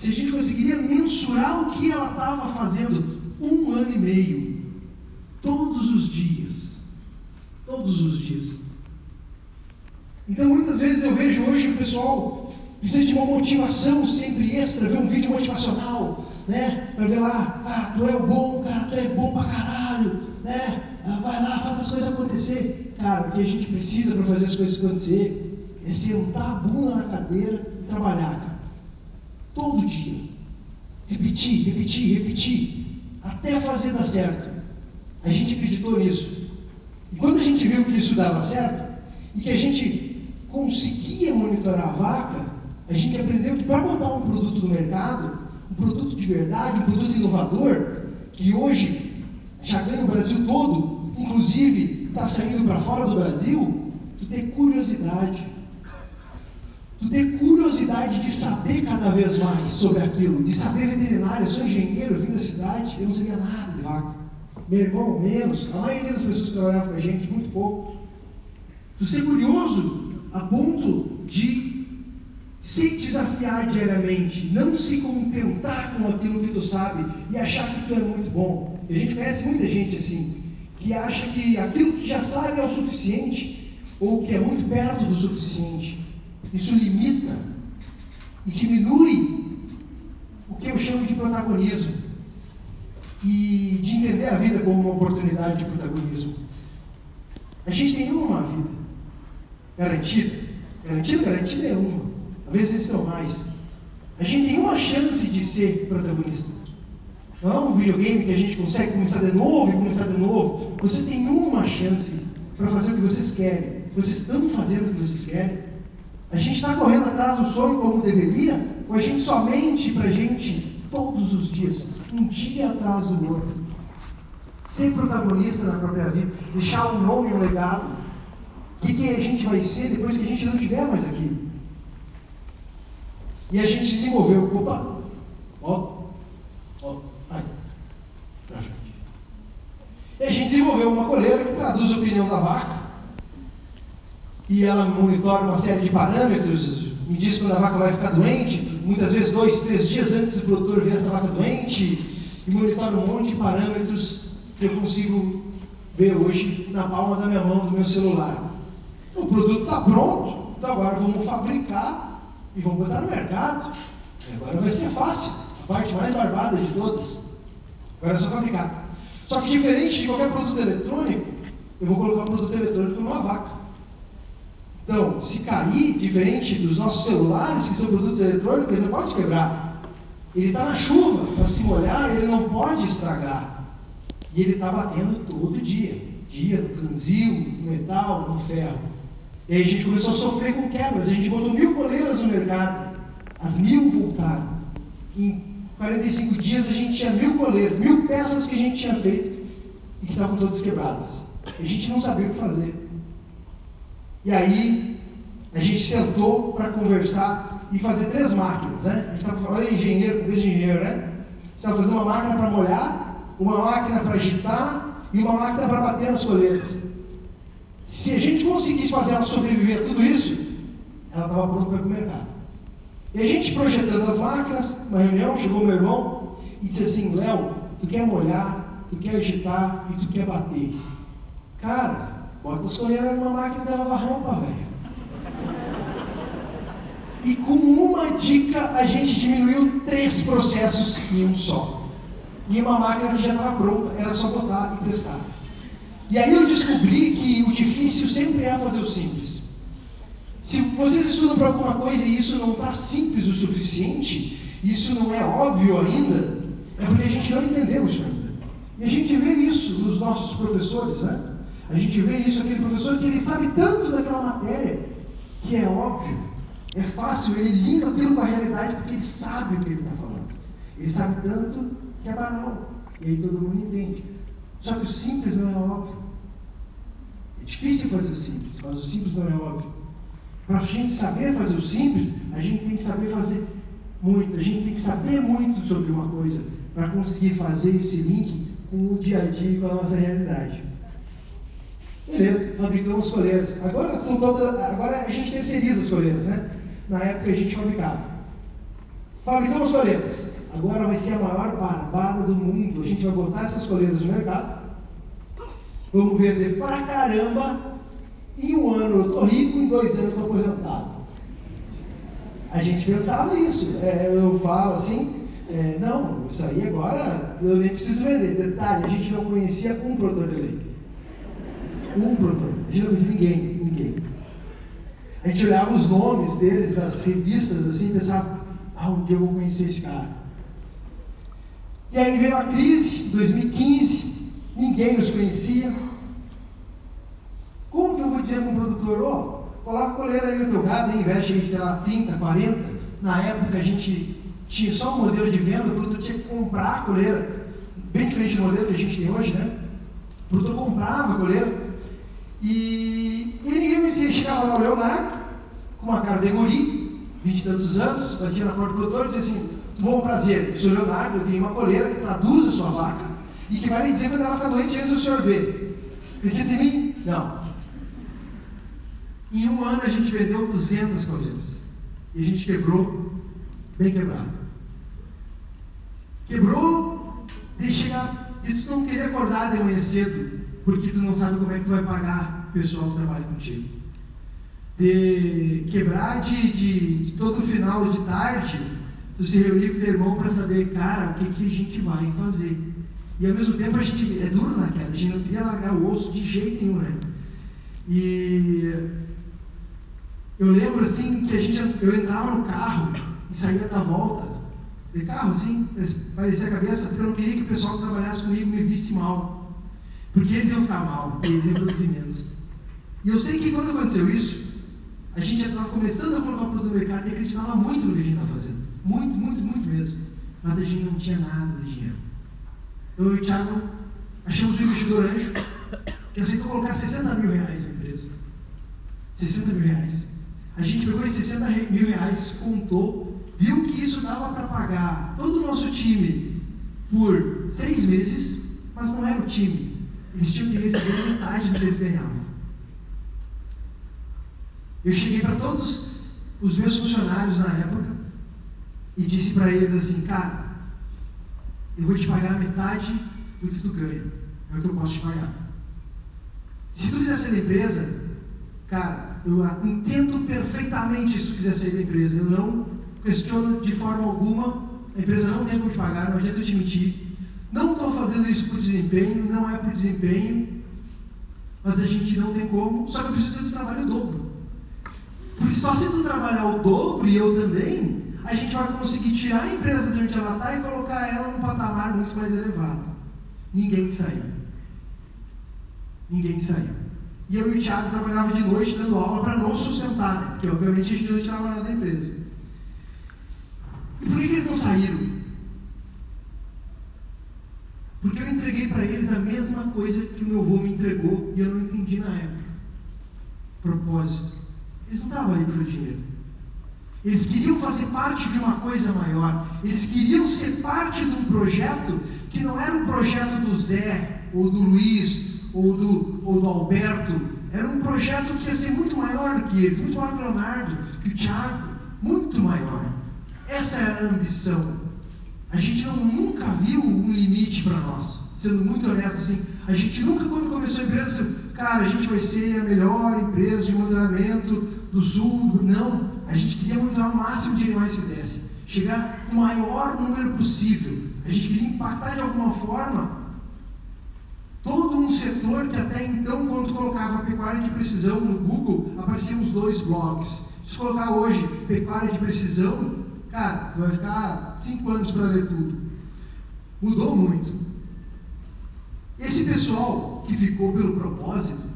se a gente conseguiria mensurar o que ela estava fazendo um ano e meio, todos os dias. Todos os dias. Então muitas vezes eu vejo hoje o pessoal precisa de uma motivação sempre extra, ver um vídeo motivacional, né? Para ver lá, ah, tu é o bom, cara, tu é bom pra caralho, né? Ah, vai lá, faz as coisas acontecer. Cara, o que a gente precisa para fazer as coisas acontecer é sentar a bunda na cadeira e trabalhar, cara. Todo dia. Repetir, repetir, repetir. Até fazer dar certo. A gente acreditou nisso. E quando a gente viu que isso dava certo, e que a gente conseguia monitorar a vaca, a gente aprendeu que para botar um produto no mercado, um produto de verdade, um produto inovador, que hoje já ganha o Brasil todo, inclusive está saindo para fora do Brasil, tu ter curiosidade. Tu ter curiosidade de saber cada vez mais sobre aquilo, de saber veterinário. Eu sou engenheiro, vim da cidade, eu não sabia nada de vaca. Meu irmão, menos. A maioria das pessoas que trabalhavam com a gente, muito pouco. Tu ser curioso a ponto de se desafiar diariamente, não se contentar com aquilo que tu sabe e achar que tu é muito bom. E a gente conhece muita gente assim, que acha que aquilo que já sabe é o suficiente, ou que é muito perto do suficiente. Isso limita e diminui o que eu chamo de protagonismo e de entender a vida como uma oportunidade de protagonismo. A gente tem uma vida garantida, garantida, garantida é uma. Às vezes são mais. A gente tem uma chance de ser protagonista. Não é um videogame que a gente consegue começar de novo e começar de novo. Vocês têm uma chance para fazer o que vocês querem. Vocês estão fazendo o que vocês querem. A gente está correndo atrás do sonho como deveria, ou a gente somente para a gente todos os dias, um dia atrás do outro. Ser protagonista na própria vida, deixar um nome e um legado. O que, que a gente vai ser depois que a gente não estiver mais aqui? E a gente desenvolveu, opa, ó, ó, frente. E a gente desenvolveu uma coleira que traduz a opinião da vaca. E ela monitora uma série de parâmetros, me diz quando a vaca vai ficar doente, muitas vezes dois, três dias antes do produtor ver essa vaca doente, e monitora um monte de parâmetros que eu consigo ver hoje na palma da minha mão, do meu celular. O produto está pronto, então agora vamos fabricar e vão botar no mercado. E agora vai ser fácil, a parte mais barbada de todas. Agora é só fabricar. Só que diferente de qualquer produto eletrônico, eu vou colocar um produto eletrônico numa vaca. Então, se cair, diferente dos nossos celulares, que são produtos eletrônicos, ele não pode quebrar. Ele está na chuva, para se molhar, ele não pode estragar. E ele está batendo todo dia. Dia no canzil, no metal, no ferro. E aí a gente começou a sofrer com quebras. A gente botou mil coleiras no mercado. As mil voltaram. Em 45 dias a gente tinha mil coleiras, mil peças que a gente tinha feito e que estavam todas quebradas. A gente não sabia o que fazer. E aí a gente sentou para conversar e fazer três máquinas, né? A gente estava, olha engenheiro, com engenheiro, né? Estava fazendo uma máquina para molhar, uma máquina para agitar e uma máquina para bater nas coleiras. Se a gente conseguisse fazer ela sobreviver a tudo isso, ela estava pronta para ir para o mercado. E a gente projetando as máquinas, uma reunião, chegou meu irmão e disse assim, Léo, tu quer molhar, tu quer agitar e tu quer bater. Cara, bota as colheras numa máquina de lavar roupa, velho. E com uma dica a gente diminuiu três processos em um só. E uma máquina que já estava pronta, era só botar e testar. E aí eu descobri que o difícil sempre é fazer o simples. Se vocês estudam para alguma coisa e isso não está simples o suficiente, isso não é óbvio ainda, é porque a gente não entendeu isso ainda. E a gente vê isso nos nossos professores, né? A gente vê isso, aquele professor que ele sabe tanto daquela matéria, que é óbvio, é fácil, ele linka aquilo com a realidade porque ele sabe o que ele está falando. Ele sabe tanto que é banal. E aí todo mundo entende. Só que o simples não é óbvio. É difícil fazer o simples, mas o simples não é óbvio. Para a gente saber fazer o simples, a gente tem que saber fazer muito, a gente tem que saber muito sobre uma coisa para conseguir fazer esse link com o dia a dia e com a nossa realidade. Beleza, fabricamos coleiras. Agora são todas. Agora a gente terceiriza as coleiras, né? Na época a gente fabricava. Fabricamos coleiras. Agora vai ser a maior barbada do mundo. A gente vai botar essas coleiras no mercado. Vamos vender pra caramba. Em um ano eu tô rico, em dois anos eu tô aposentado. A gente pensava isso. É, eu falo assim, é, não, isso aí agora eu nem preciso vender. Detalhe, a gente não conhecia um produtor de leite. Um produtor. A gente não conhecia ninguém, ninguém. A gente olhava os nomes deles nas revistas assim e pensava, ah, dia eu vou conhecer esse cara. E aí veio a crise, 2015, ninguém nos conhecia. Como que eu vou dizer para um produtor, ó, oh, coloca a coleira aí no teu gado, investe aí, sei lá, 30, 40. Na época a gente tinha só um modelo de venda, o produtor tinha que comprar a coleira, bem diferente do modelo que a gente tem hoje, né? O produtor comprava a coleira e, e me dizia, chegava lá o Leonardo, com uma cara de guri, 20 e tantos anos, batia na porta do produtor e dizia assim, bom prazer, sou Leonardo, eu tenho uma coleira que traduz a sua vaca e que vai lhe dizer quando ela ficar doente antes do senhor ver. Acredita em mim? Não. Em um ano a gente vendeu 200 coleiras. E a gente quebrou, bem quebrado. Quebrou de chegar, e tu não queria acordar de manhã cedo, porque tu não sabe como é que tu vai pagar o pessoal que trabalha contigo. De quebrar de, de, de todo final de tarde, tu se reunir com teu irmão para saber, cara, o que, que a gente vai fazer. E ao mesmo tempo a gente é duro na queda, a gente não queria largar o osso de jeito nenhum, né? E eu lembro assim que a gente, eu entrava no carro e saía da volta de carro assim, parecia a cabeça, porque eu não queria que o pessoal que trabalhasse comigo me visse mal. Porque eles iam ficar mal, porque eles iam produzir menos. E eu sei que quando aconteceu isso, a gente já estava começando a colocar o produto no mercado e acreditava muito no que a gente estava fazendo. Muito, muito, muito mesmo. Mas a gente não tinha nada de dinheiro. Eu e o Thiago achamos um investidor anjo que aceitou colocar 60 mil reais na empresa. 60 mil reais. A gente pegou esses 60 mil reais, contou, viu que isso dava para pagar todo o nosso time por seis meses, mas não era o time. Eles tinham que receber metade do que eles ganhavam. Eu cheguei para todos os meus funcionários na época e disse para eles assim, cara, eu vou te pagar metade do que tu ganha. É o que eu posso te pagar. Se tu quiser ser da empresa, cara, eu entendo perfeitamente se tu quiser ser da empresa. Eu não questiono de forma alguma. A empresa não tem como te pagar, não adianta eu te mentir. Não estou fazendo isso por desempenho, não é por desempenho, mas a gente não tem como. Só que eu preciso que tu trabalhe o dobro. Porque só se tu trabalhar o dobro e eu também, a gente vai conseguir tirar a empresa de onde ela está e colocar ela num patamar muito mais elevado. Ninguém saiu. Ninguém saiu. E eu e o Thiago trabalhava de noite dando aula para nos sustentar, né? porque obviamente a gente não tirava nada da empresa. E por que, que eles não saíram? Porque eu entreguei para eles a mesma coisa que o meu avô me entregou e eu não entendi na época. Propósito. Eles não estavam ali pelo dinheiro. Eles queriam fazer parte de uma coisa maior. Eles queriam ser parte de um projeto que não era o projeto do Zé, ou do Luiz, ou do, ou do Alberto. Era um projeto que ia ser muito maior do que eles, muito maior que o Leonardo, que o Tiago, muito maior. Essa era a ambição. A gente não, nunca viu um limite para nós. Sendo muito honesto assim, a gente nunca, quando começou a empresa, cara, a gente vai ser a melhor empresa de monitoramento do sul. Não, a gente queria monitorar o máximo de animais que desse, chegar no maior número possível. A gente queria impactar de alguma forma todo um setor que até então, quando colocava pecuária de precisão no Google, apareciam os dois blogs. Se colocar hoje pecuária de precisão, cara, tu vai ficar cinco anos para ler tudo. Mudou muito. Esse pessoal que ficou pelo propósito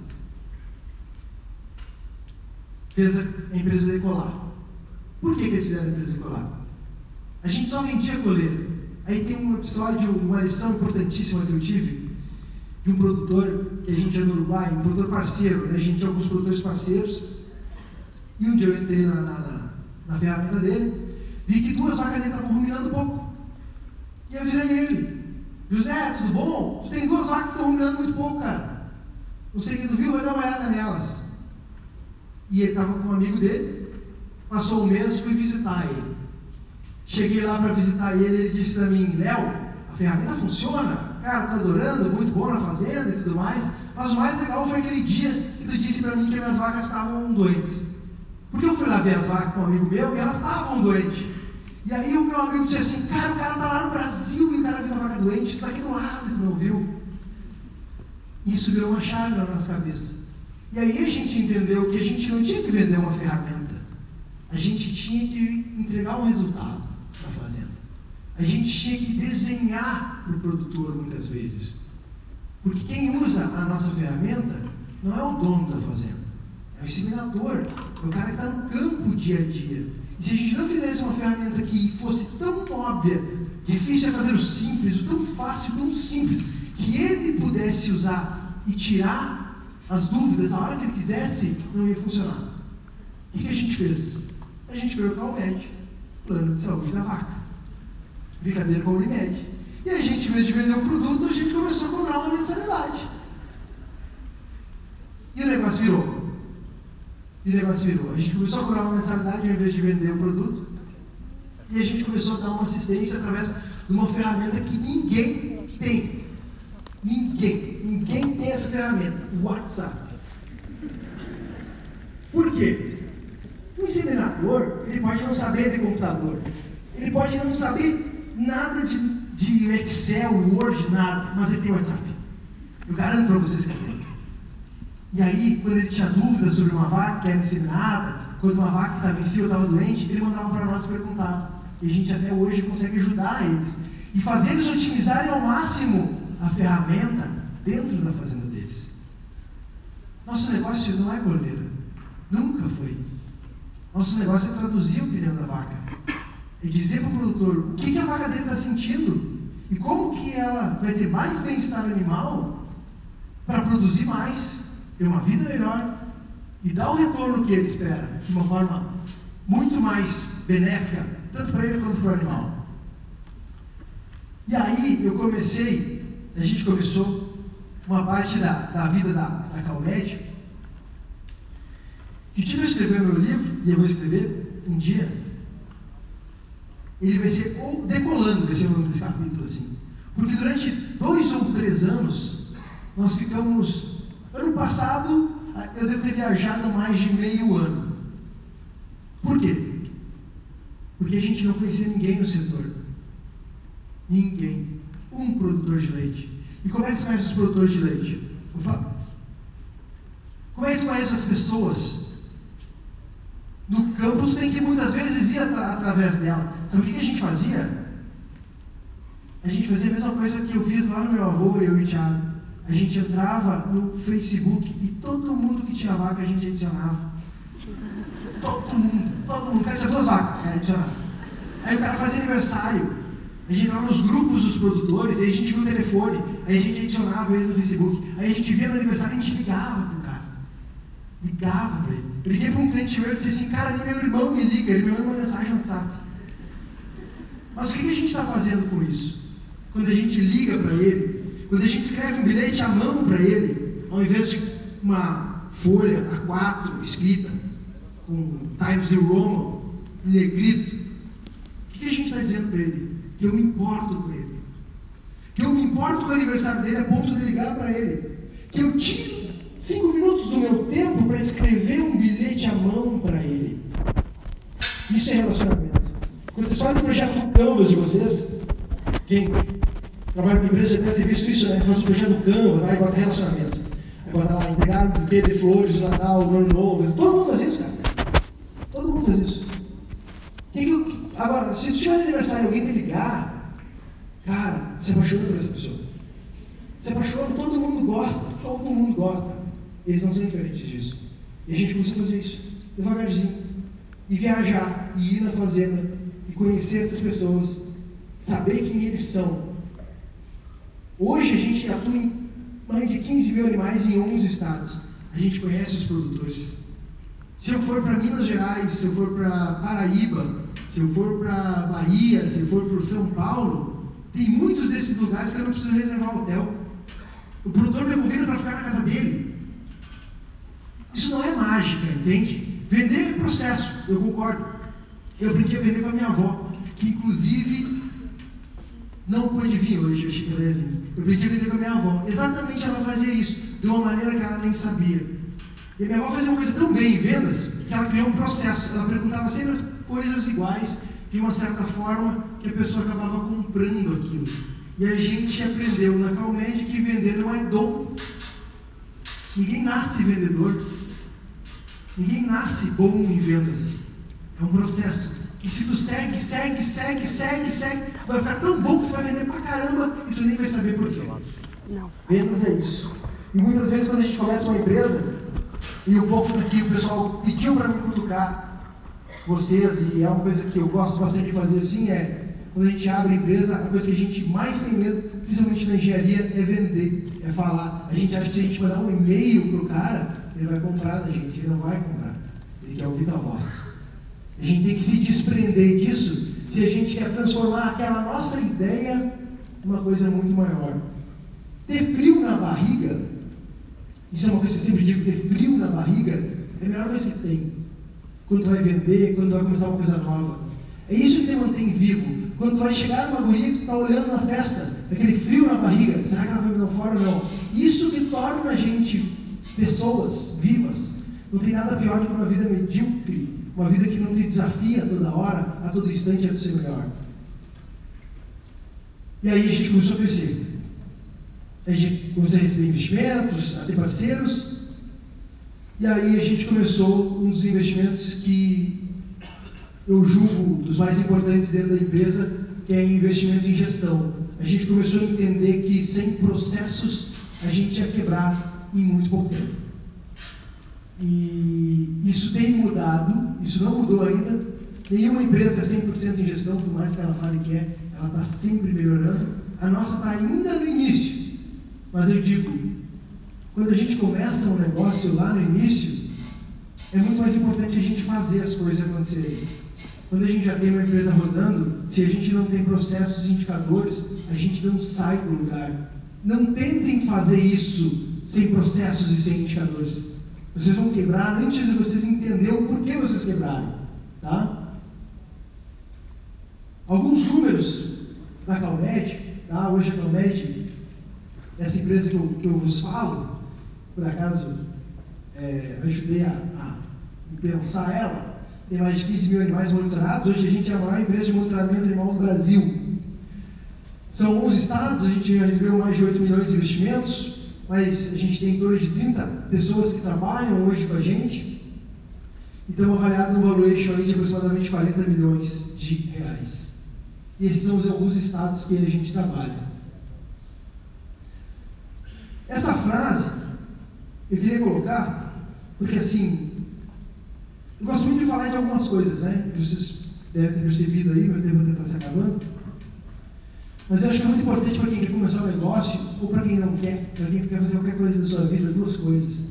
fez a empresa decolar. Por que, que eles fizeram a empresa decolar? A gente só vendia coleira. Aí tem um episódio, uma lição importantíssima que eu tive de um produtor que a gente é no Uruguai, um produtor parceiro, né? a gente tinha alguns produtores parceiros. E um dia eu entrei na, na, na, na ferramenta dele, vi que duas vacas dele estavam ruminando pouco. E avisei ele: José, tudo bom? Tu tem duas vacas que estão ruminando muito pouco, cara. Que não viu, vai dar uma olhada nelas. E ele estava com um amigo dele, passou um mês, fui visitar ele. Cheguei lá para visitar ele, ele disse para mim, Léo, a ferramenta funciona, cara, tô adorando, muito bom na fazenda e tudo mais, mas o mais legal foi aquele dia que tu disse para mim que minhas vacas estavam doentes. Porque eu fui lá ver as vacas com um amigo meu e elas estavam doentes. E aí o meu amigo disse assim, cara, o cara tá lá no Brasil e o cara viu uma vaca doente, tu tá aqui do lado e tu não viu. E isso virou uma chave na nossa cabeça. E aí a gente entendeu que a gente não tinha que vender uma ferramenta. A gente tinha que entregar um resultado para a fazenda. A gente tinha que desenhar para o produtor muitas vezes. Porque quem usa a nossa ferramenta não é o dono da fazenda, é o inseminador, é o cara que está no campo dia a dia. Se a gente não fizesse uma ferramenta que fosse tão óbvia, difícil é fazer o simples, o tão fácil, tão simples, que ele pudesse usar e tirar as dúvidas a hora que ele quisesse, não ia funcionar. O que a gente fez? A gente criou o CalMed, plano de saúde da vaca. Brincadeira com o Unimed. E a gente, em vez de vender um produto, a gente começou a cobrar uma mensalidade. E o negócio virou. E o negócio virou. A gente começou a cobrar uma mensalidade em vez de vender o produto. E a gente começou a dar uma assistência através de uma ferramenta que ninguém tem. Ninguém. Ninguém tem essa ferramenta. O WhatsApp. Por quê? O inseminador, ele pode não saber de computador. Ele pode não saber nada de, de Excel, Word, nada. Mas ele tem WhatsApp. Eu garanto para vocês que ele tem. E aí, quando ele tinha dúvidas sobre uma vaca que era inseminada, quando uma vaca estava em si ou estava doente, ele mandava para nós e perguntava. E a gente até hoje consegue ajudar eles. E fazer eles otimizarem ao máximo a ferramenta dentro da fazenda deles. Nosso negócio não é cordeiro. Nunca foi. Nosso negócio é traduzir a opinião da vaca. É dizer para o produtor o que, que a vaca dele está sentindo e como que ela vai ter mais bem-estar animal para produzir mais, ter uma vida melhor e dar o retorno que ele espera de uma forma muito mais benéfica, tanto para ele quanto para o animal. E aí eu comecei, a gente começou uma parte da, da vida da, da Calmed. Que tive a escrever meu livro, e eu vou escrever um dia. Ele vai ser ou decolando, vai ser o nome desse capítulo assim. Porque durante dois ou três anos, nós ficamos. Ano passado, eu devo ter viajado mais de meio ano. Por quê? Porque a gente não conhecia ninguém no setor. Ninguém. Um produtor de leite. E como é que tu conhece os produtores de leite? Como é que tu conhece as pessoas? No campo tu tem que muitas vezes ir atra através dela. Sabe o que a gente fazia? A gente fazia a mesma coisa que eu fiz lá no meu avô, eu e o Thiago. A gente entrava no Facebook e todo mundo que tinha vaca a gente adicionava. Todo mundo, todo mundo. O cara tinha duas vacas, é, adicionava. Aí o cara fazia aniversário. A gente entrava nos grupos dos produtores, aí a gente viu o telefone, aí a gente adicionava ele no Facebook. Aí a gente via no aniversário e a gente ligava pro cara. Ligava para ele. Liguei para um cliente meu e disse assim, cara, nem meu irmão me liga, ele me manda uma mensagem no WhatsApp. Mas o que a gente está fazendo com isso? Quando a gente liga para ele, quando a gente escreve um bilhete à mão para ele, ao invés de uma folha A4 escrita com Times New Roman, em negrito, o que a gente está dizendo para ele? Que eu me importo com ele. Que eu me importo com o aniversário dele a ponto de ligar para ele. Que eu tiro cinco minutos do meu tempo para escrever um bilhete à mão para ele. Isso é relacionamento. Quando vocês fazem o projeto do Canvas de vocês, quem trabalha com empresa deve ter visto isso, né? Faz o projeto do Canvas, aí bota relacionamento. Aí bota lá, entregar um de flores, Natal, Ano Novo. Todo mundo faz isso, cara. Todo mundo faz isso. Que que eu, agora, se tu tiver aniversário e alguém te ligar, cara, se apaixona por essa pessoa. Se apaixona, todo mundo gosta, todo mundo gosta. Eles não são diferentes disso. E a gente começou a fazer isso, devagarzinho. E viajar, e ir na fazenda, e conhecer essas pessoas, saber quem eles são. Hoje a gente atua em mais de 15 mil animais em 11 estados. A gente conhece os produtores. Se eu for para Minas Gerais, se eu for para Paraíba, se eu for para Bahia, se eu for para São Paulo, tem muitos desses lugares que eu não preciso reservar hotel. O produtor me convida para ficar na casa dele. Isso não é mágica, entende? Vender é processo, eu concordo. Eu aprendi a vender com a minha avó, que inclusive não pôde vir hoje, eu achei que ela ia vir. Eu aprendi a vender com a minha avó. Exatamente ela fazia isso, de uma maneira que ela nem sabia. E a minha avó fazia uma coisa tão bem em vendas que ela criou um processo. Ela perguntava sempre as coisas iguais, de uma certa forma que a pessoa acabava comprando aquilo. E a gente aprendeu na Calmed que vender não é dom. Ninguém nasce vendedor. Ninguém nasce bom em vendas. É um processo. E se tu segue, segue, segue, segue, segue, vai ficar tão bom que tu vai vender pra caramba e tu nem vai saber por quê. Não. Vendas é isso. E muitas vezes quando a gente começa uma empresa, e o povo daqui, o pessoal pediu para me cutucar vocês, e é uma coisa que eu gosto bastante de fazer assim, é quando a gente abre empresa, a coisa que a gente mais tem medo, principalmente na engenharia, é vender, é falar. A gente acha que se a gente mandar um e-mail pro cara, ele vai comprar da gente, ele não vai comprar. Ele quer ouvir a voz. A gente tem que se desprender disso se a gente quer transformar aquela nossa ideia numa coisa muito maior. Ter frio na barriga, isso é uma coisa que eu sempre digo, ter frio na barriga é a melhor coisa que tem. Quando tu vai vender, quando tu vai começar uma coisa nova. É isso que te mantém vivo. Quando tu vai chegar numa guria que tu está olhando na festa, aquele frio na barriga, será que ela vai me dar fora ou não? Isso que torna a gente pessoas vivas. Não tem nada pior do que uma vida medíocre, uma vida que não te desafia toda hora, a todo instante a tu ser melhor. E aí a gente começou a crescer. A gente começou a receber investimentos, a ter parceiros. E aí a gente começou um dos investimentos que eu julgo dos mais importantes dentro da empresa, que é investimento em gestão. A gente começou a entender que sem processos a gente ia quebrar em muito pouco tempo. E isso tem mudado, isso não mudou ainda. Nenhuma empresa é 100% em gestão, por mais que ela fale que é, ela está sempre melhorando. A nossa está ainda no início. Mas eu digo, quando a gente começa um negócio lá no início, é muito mais importante a gente fazer as coisas acontecerem. Quando a gente já tem uma empresa rodando, se a gente não tem processos indicadores, a gente não sai do lugar. Não tentem fazer isso sem processos e sem indicadores. Vocês vão quebrar antes de vocês entenderem o porquê vocês quebraram. Tá? Alguns números da Calmed, tá? hoje a Calmed, essa empresa que eu, que eu vos falo, por acaso é, ajudei a, a pensar ela, tem mais de 15 mil animais monitorados. Hoje a gente é a maior empresa de monitoramento animal do Brasil. São 11 estados, a gente recebeu mais de 8 milhões de investimentos, mas a gente tem em torno de 30 pessoas que trabalham hoje com a gente. E estamos avaliados no valuation de aproximadamente 40 milhões de reais. E esses são os alguns estados que a gente trabalha. Essa frase eu queria colocar, porque assim, eu gosto muito de falar de algumas coisas, né? Vocês devem ter percebido aí, meu tempo está se acabando. Mas eu acho que é muito importante para quem quer começar um negócio, ou para quem não quer, para quem quer fazer qualquer coisa da sua vida, duas coisas.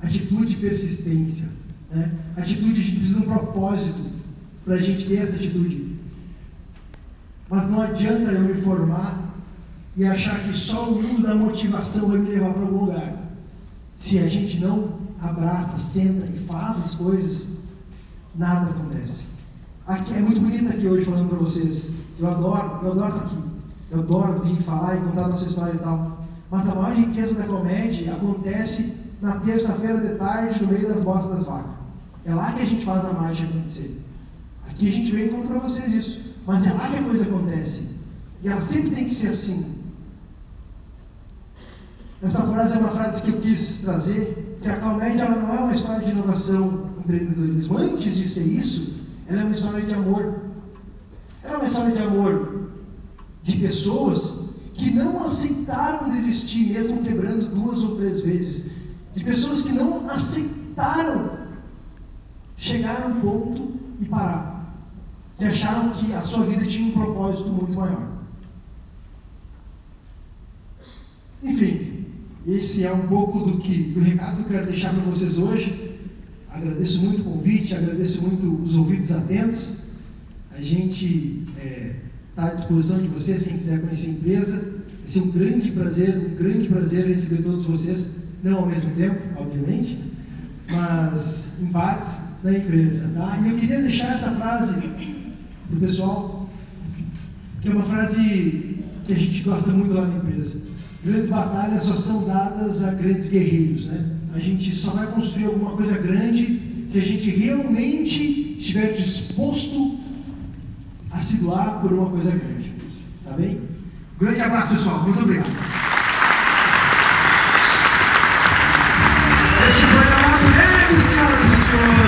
Atitude e persistência. Né? Atitude, a gente precisa de um propósito para a gente ter essa atitude. Mas não adianta eu me formar e achar que só o mundo da motivação vai me levar para algum lugar. Se a gente não abraça, senta e faz as coisas, nada acontece. Aqui é muito bonito aqui hoje falando para vocês. Eu adoro, eu adoro estar aqui. Eu adoro vir falar e contar nossa história e tal. Mas a maior riqueza da comédia acontece na terça-feira de tarde, no meio das bostas das vacas. É lá que a gente faz a mágica acontecer. Aqui a gente vem e conta para vocês isso. Mas é lá que a coisa acontece. E ela sempre tem que ser assim. Essa frase é uma frase que eu quis trazer, que a Calmédia ela não é uma história de inovação, empreendedorismo. Antes de ser isso, ela é uma história de amor. Ela é uma história de amor de pessoas que não aceitaram desistir, mesmo quebrando duas ou três vezes. De pessoas que não aceitaram chegar a um ponto e parar. Que acharam que a sua vida tinha um propósito muito maior. Enfim, esse é um pouco do que do recado que eu quero deixar para vocês hoje. Agradeço muito o convite, agradeço muito os ouvidos atentos. A gente é, tá à disposição de vocês, quem quiser conhecer a empresa. Vai ser um grande prazer, um grande prazer receber todos vocês, não ao mesmo tempo, obviamente, mas em partes da empresa. Tá? E eu queria deixar essa frase para o pessoal, que é uma frase que a gente gosta muito lá na empresa. Grandes batalhas só são dadas a grandes guerreiros, né? A gente só vai construir alguma coisa grande se a gente realmente estiver disposto a se doar por uma coisa grande. Tá bem? Grande abraço, pessoal. Muito obrigado. Foi o Amado Negro, senhoras e senhores.